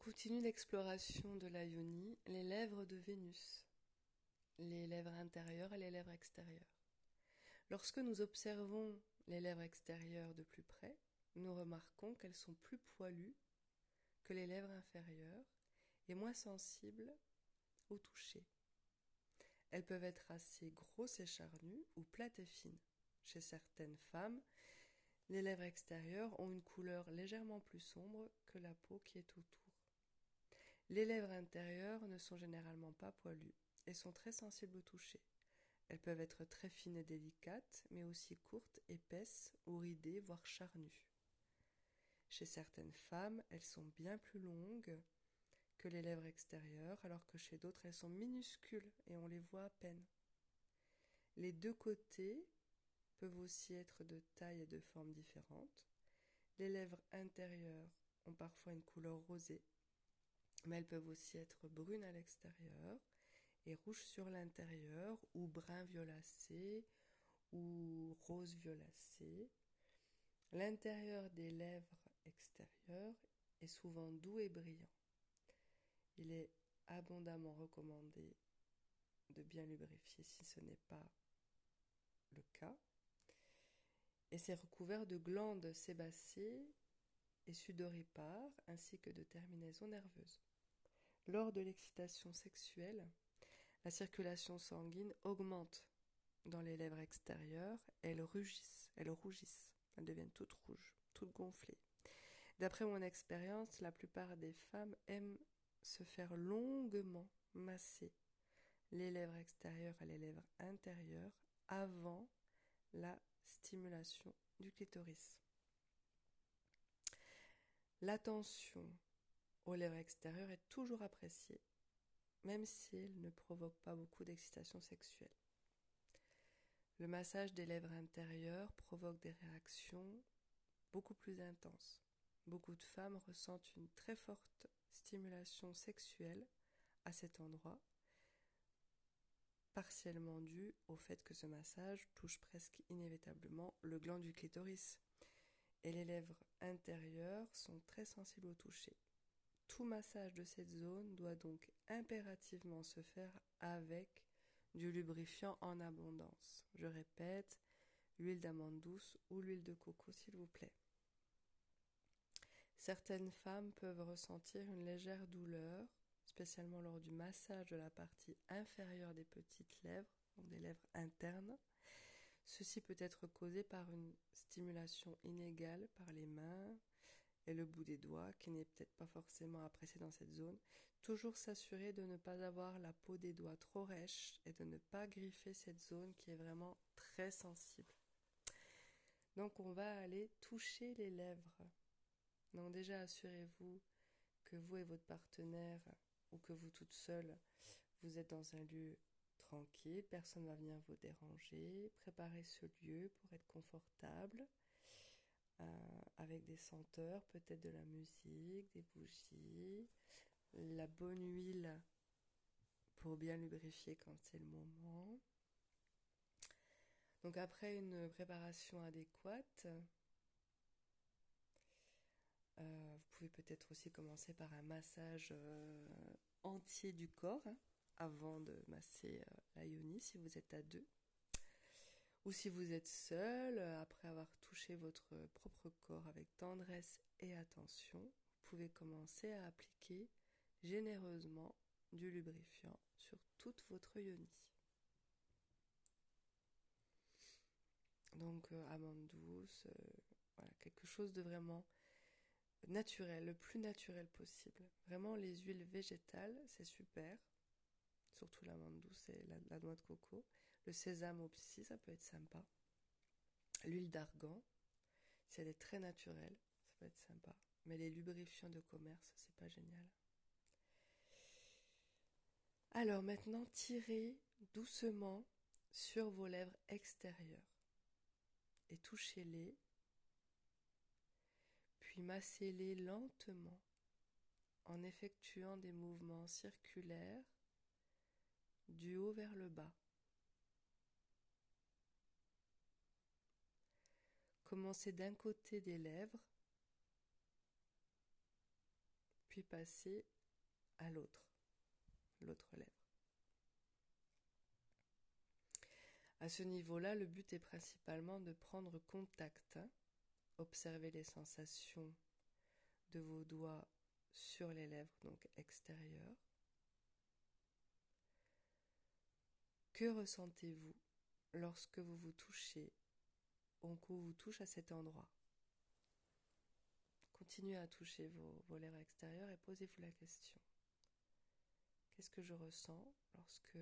continue l'exploration de la yoni, les lèvres de Vénus, les lèvres intérieures et les lèvres extérieures. Lorsque nous observons les lèvres extérieures de plus près, nous remarquons qu'elles sont plus poilues que les lèvres inférieures et moins sensibles au toucher. Elles peuvent être assez grosses et charnues ou plates et fines. Chez certaines femmes, les lèvres extérieures ont une couleur légèrement plus sombre que la peau qui est autour. Les lèvres intérieures ne sont généralement pas poilues et sont très sensibles au toucher. Elles peuvent être très fines et délicates, mais aussi courtes, épaisses ou ridées, voire charnues. Chez certaines femmes, elles sont bien plus longues que les lèvres extérieures, alors que chez d'autres, elles sont minuscules et on les voit à peine. Les deux côtés peuvent aussi être de taille et de forme différentes. Les lèvres intérieures ont parfois une couleur rosée, mais elles peuvent aussi être brunes à l'extérieur et rouges sur l'intérieur, ou brun violacé, ou rose violacé. L'intérieur des lèvres extérieures est souvent doux et brillant. Il est abondamment recommandé de bien lubrifier si ce n'est pas le cas. Et c'est recouvert de glandes sébacées et sudoripares ainsi que de terminaisons nerveuses. Lors de l'excitation sexuelle, la circulation sanguine augmente dans les lèvres extérieures, elles rugissent, elles rougissent, elles deviennent toutes rouges, toutes gonflées. D'après mon expérience, la plupart des femmes aiment se faire longuement masser les lèvres extérieures et les lèvres intérieures avant la stimulation du clitoris. L'attention aux lèvres extérieures est toujours appréciée, même si elle ne provoque pas beaucoup d'excitation sexuelle. Le massage des lèvres intérieures provoque des réactions beaucoup plus intenses. Beaucoup de femmes ressentent une très forte stimulation sexuelle à cet endroit, partiellement due au fait que ce massage touche presque inévitablement le gland du clitoris, et les lèvres intérieures sont très sensibles au toucher. Tout massage de cette zone doit donc impérativement se faire avec du lubrifiant en abondance. Je répète, l'huile d'amande douce ou l'huile de coco s'il vous plaît. Certaines femmes peuvent ressentir une légère douleur, spécialement lors du massage de la partie inférieure des petites lèvres, donc des lèvres internes. Ceci peut être causé par une stimulation inégale par les mains et le bout des doigts, qui n'est peut-être pas forcément apprécié dans cette zone. Toujours s'assurer de ne pas avoir la peau des doigts trop rêche et de ne pas griffer cette zone qui est vraiment très sensible. Donc on va aller toucher les lèvres. Donc déjà, assurez-vous que vous et votre partenaire, ou que vous toute seule, vous êtes dans un lieu tranquille, personne ne va venir vous déranger. Préparez ce lieu pour être confortable, avec des senteurs, peut-être de la musique, des bougies, la bonne huile pour bien lubrifier quand c'est le moment. Donc après une préparation adéquate, euh, vous pouvez peut-être aussi commencer par un massage euh, entier du corps hein, avant de masser euh, la yoni si vous êtes à deux. Ou si vous êtes seul, après avoir touché votre propre corps avec tendresse et attention, vous pouvez commencer à appliquer généreusement du lubrifiant sur toute votre yoni. Donc amande douce, voilà, quelque chose de vraiment naturel, le plus naturel possible. Vraiment, les huiles végétales, c'est super. Surtout l'amande douce et la, noix de coco. Le sésame aussi, ça peut être sympa. L'huile d'argan, si elle est très naturelle, ça peut être sympa. Mais les lubrifiants de commerce, c'est pas génial. Alors maintenant, tirez doucement sur vos lèvres extérieures et touchez-les puis massez-les lentement en effectuant des mouvements circulaires du haut vers le bas. Commencez d'un côté des lèvres, puis passer à l'autre, l'autre lèvre. À ce niveau-là, le but est principalement de prendre contact, hein. observer les sensations de vos doigts sur les lèvres, donc extérieures. Que ressentez-vous lorsque vous vous touchez, qu'on vous touche à cet endroit Continuez à toucher vos, lèvres extérieures et posez-vous la question. Qu'est-ce que je ressens lorsque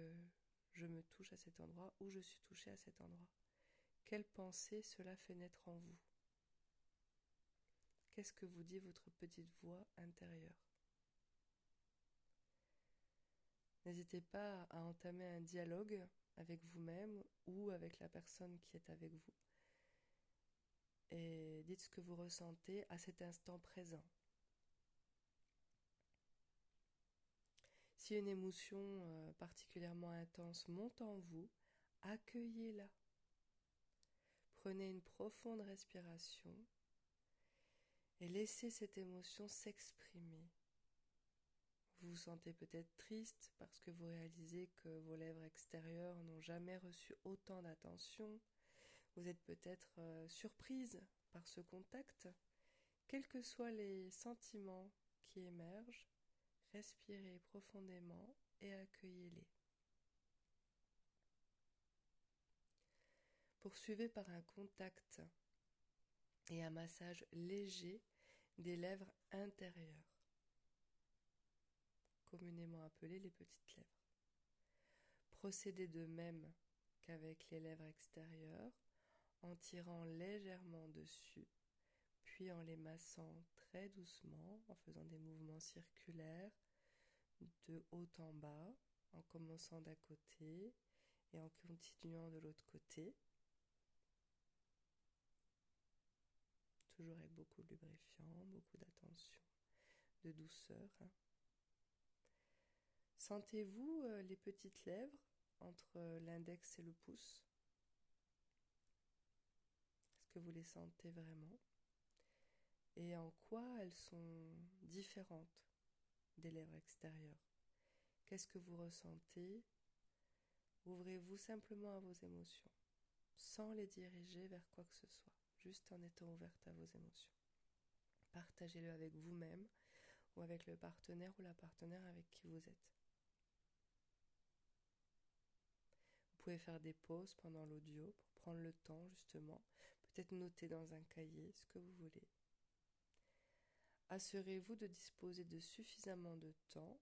je me touche à cet endroit ou je suis touché à cet endroit? Quelle pensée cela fait naître en vous? Qu'est-ce que vous dit votre petite voix intérieure? N'hésitez pas à entamer un dialogue avec vous-même ou avec la personne qui est avec vous. Et dites ce que vous ressentez à cet instant présent. Si une émotion euh, particulièrement intense monte en vous, accueillez-la. Prenez une profonde respiration et laissez cette émotion s'exprimer. Vous vous sentez peut-être triste parce que vous réalisez que vos lèvres extérieures n'ont jamais reçu autant d'attention. Vous êtes peut-être euh, surprise par ce contact. Quels que soient les sentiments qui émergent, respirez profondément et accueillez-les. Poursuivez par un contact et un massage léger des lèvres intérieures communément appelées les petites lèvres. Procédez de même qu'avec les lèvres extérieures en tirant légèrement dessus, puis en les massant très doucement, en faisant des mouvements circulaires de haut en bas, en commençant d'un côté et en continuant de l'autre côté. Toujours avec beaucoup de lubrifiant, beaucoup d'attention, de douceur. Hein. Sentez-vous euh, les petites lèvres entre l'index et le pouce? Que vous les sentez vraiment Et en quoi elles sont différentes des lèvres extérieures Qu'est-ce que vous ressentez? Ouvrez-vous simplement à vos émotions, sans les diriger vers quoi que ce soit, juste en étant ouverte à vos émotions. Partagez-le avec vous-même ou avec le partenaire ou la partenaire avec qui vous êtes. pouvez faire des pauses pendant l'audio pour prendre le temps justement, noter dans un cahier ce que vous voulez. Assurez-vous de disposer de suffisamment de temps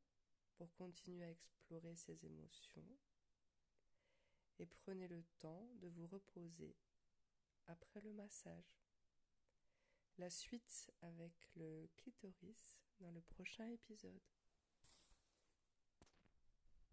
pour continuer à explorer ces émotions et prenez le temps de vous reposer après le massage. La suite avec le clitoris dans le prochain épisode.